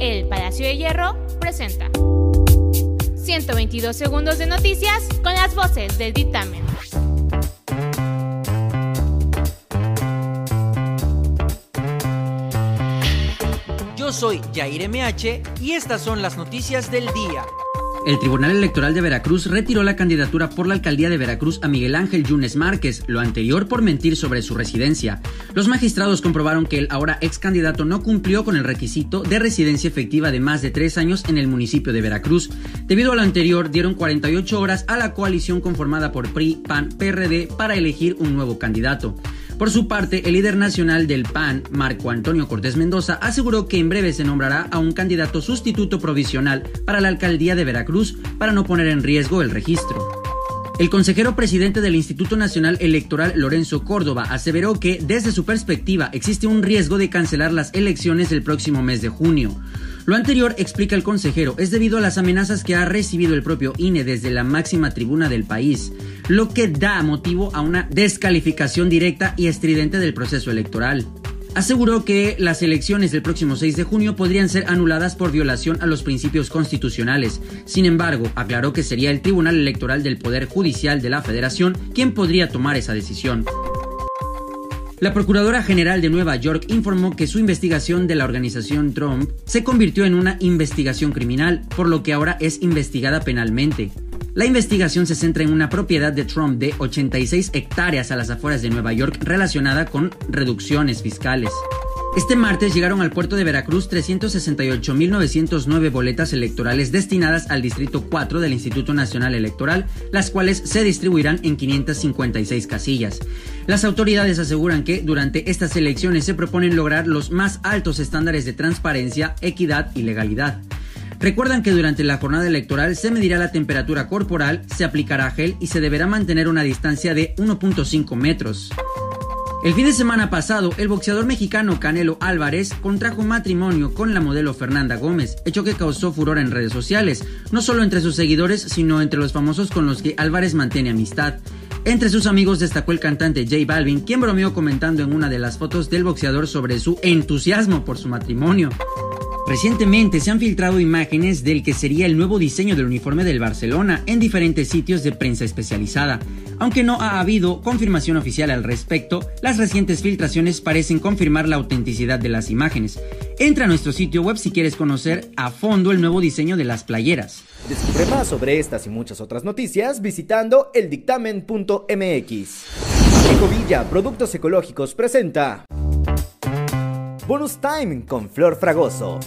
El Palacio de Hierro presenta 122 segundos de noticias con las voces del dictamen. Yo soy Jair MH y estas son las noticias del día. El Tribunal Electoral de Veracruz retiró la candidatura por la alcaldía de Veracruz a Miguel Ángel Yunes Márquez, lo anterior por mentir sobre su residencia. Los magistrados comprobaron que el ahora ex candidato no cumplió con el requisito de residencia efectiva de más de tres años en el municipio de Veracruz. Debido a lo anterior, dieron 48 horas a la coalición conformada por PRI, PAN, PRD para elegir un nuevo candidato. Por su parte, el líder nacional del PAN, Marco Antonio Cortés Mendoza, aseguró que en breve se nombrará a un candidato sustituto provisional para la alcaldía de Veracruz para no poner en riesgo el registro. El consejero presidente del Instituto Nacional Electoral, Lorenzo Córdoba, aseveró que, desde su perspectiva, existe un riesgo de cancelar las elecciones del próximo mes de junio. Lo anterior, explica el consejero, es debido a las amenazas que ha recibido el propio INE desde la máxima tribuna del país, lo que da motivo a una descalificación directa y estridente del proceso electoral aseguró que las elecciones del próximo 6 de junio podrían ser anuladas por violación a los principios constitucionales. Sin embargo, aclaró que sería el Tribunal Electoral del Poder Judicial de la Federación quien podría tomar esa decisión. La Procuradora General de Nueva York informó que su investigación de la organización Trump se convirtió en una investigación criminal, por lo que ahora es investigada penalmente. La investigación se centra en una propiedad de Trump de 86 hectáreas a las afueras de Nueva York relacionada con reducciones fiscales. Este martes llegaron al puerto de Veracruz 368.909 boletas electorales destinadas al Distrito 4 del Instituto Nacional Electoral, las cuales se distribuirán en 556 casillas. Las autoridades aseguran que durante estas elecciones se proponen lograr los más altos estándares de transparencia, equidad y legalidad. Recuerdan que durante la jornada electoral se medirá la temperatura corporal, se aplicará gel y se deberá mantener una distancia de 1.5 metros. El fin de semana pasado, el boxeador mexicano Canelo Álvarez contrajo matrimonio con la modelo Fernanda Gómez, hecho que causó furor en redes sociales, no solo entre sus seguidores, sino entre los famosos con los que Álvarez mantiene amistad. Entre sus amigos destacó el cantante J Balvin, quien bromeó comentando en una de las fotos del boxeador sobre su entusiasmo por su matrimonio. Recientemente se han filtrado imágenes del que sería el nuevo diseño del uniforme del Barcelona en diferentes sitios de prensa especializada. Aunque no ha habido confirmación oficial al respecto, las recientes filtraciones parecen confirmar la autenticidad de las imágenes. Entra a nuestro sitio web si quieres conocer a fondo el nuevo diseño de las playeras. Descubre más sobre estas y muchas otras noticias visitando eldictamen.mx. Ecovilla Productos Ecológicos presenta Bonus Time con Flor Fragoso.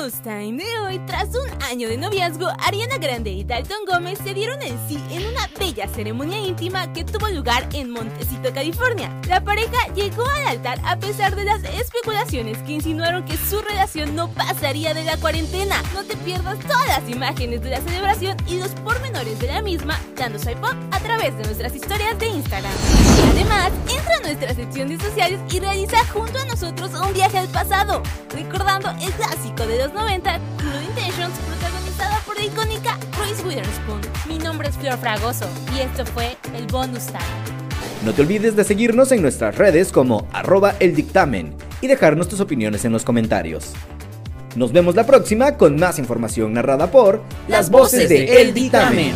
Time de hoy, tras un año de noviazgo, Ariana Grande y Dalton Gómez se dieron en sí en una bella ceremonia íntima que tuvo lugar en Montecito, California. La pareja llegó al altar a pesar de las especulaciones que insinuaron que su relación no pasaría de la cuarentena. No te pierdas todas las imágenes de la celebración y los pormenores de la misma dando swipe up a través de nuestras historias de Instagram. Además, entra a nuestra sección de sociales y realiza junto a nosotros un viaje al pasado, recordando el clásico de los 90, Blue Intentions, protagonizada por la icónica Reese Witherspoon. Mi nombre es Flor Fragoso y esto fue el Bonus Time. No te olvides de seguirnos en nuestras redes como arroba el dictamen y dejarnos tus opiniones en los comentarios. Nos vemos la próxima con más información narrada por las voces de El Dictamen.